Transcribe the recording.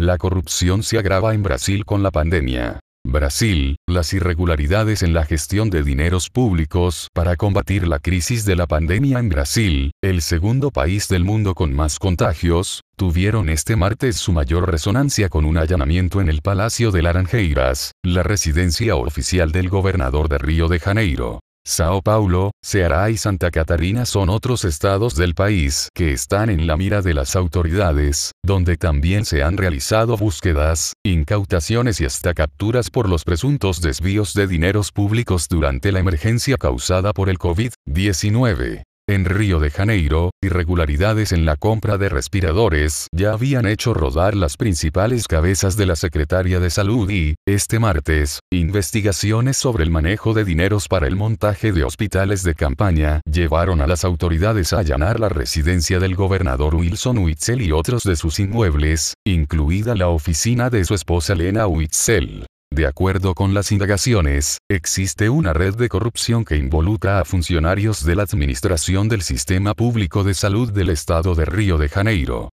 La corrupción se agrava en Brasil con la pandemia. Brasil, las irregularidades en la gestión de dineros públicos para combatir la crisis de la pandemia en Brasil, el segundo país del mundo con más contagios, tuvieron este martes su mayor resonancia con un allanamiento en el Palacio de Laranjeiras, la residencia oficial del gobernador de Río de Janeiro. Sao Paulo, Ceará y Santa Catarina son otros estados del país que están en la mira de las autoridades, donde también se han realizado búsquedas, incautaciones y hasta capturas por los presuntos desvíos de dineros públicos durante la emergencia causada por el COVID-19. En Río de Janeiro, irregularidades en la compra de respiradores ya habían hecho rodar las principales cabezas de la Secretaria de Salud y, este martes, investigaciones sobre el manejo de dineros para el montaje de hospitales de campaña llevaron a las autoridades a allanar la residencia del gobernador Wilson Witzel y otros de sus inmuebles, incluida la oficina de su esposa Lena Witzel. De acuerdo con las indagaciones, existe una red de corrupción que involucra a funcionarios de la Administración del Sistema Público de Salud del Estado de Río de Janeiro.